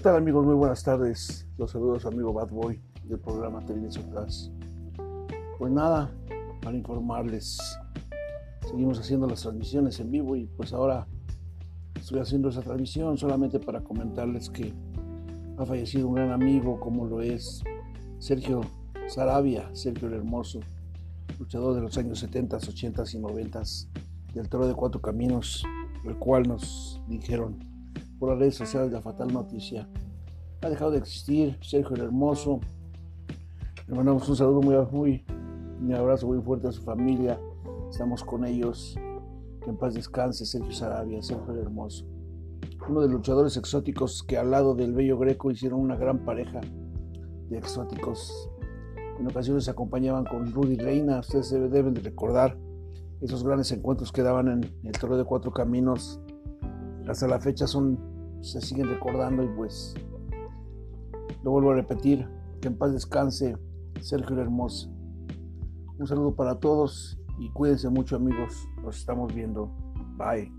tal amigos? Muy buenas tardes. Los saludos amigo Bad Boy del programa Televisión Atrás. Pues nada, para informarles, seguimos haciendo las transmisiones en vivo y pues ahora estoy haciendo esa transmisión solamente para comentarles que ha fallecido un gran amigo como lo es Sergio Sarabia, Sergio el Hermoso, luchador de los años 70, 80 y 90 del Toro de Cuatro Caminos, el cual nos dijeron por las redes sociales la fatal noticia. Ha dejado de existir Sergio el Hermoso. Le mandamos un saludo muy, muy, un abrazo muy fuerte a su familia. Estamos con ellos. Que en paz descanse Sergio Sarabia, Sergio el Hermoso. Uno de los luchadores exóticos que al lado del Bello Greco hicieron una gran pareja de exóticos. En ocasiones se acompañaban con Rudy Reina. Ustedes deben de recordar esos grandes encuentros que daban en el Toro de Cuatro Caminos. Hasta la fecha son se siguen recordando y pues lo vuelvo a repetir, que en paz descanse Sergio Hermoso. Un saludo para todos y cuídense mucho amigos, nos estamos viendo. Bye.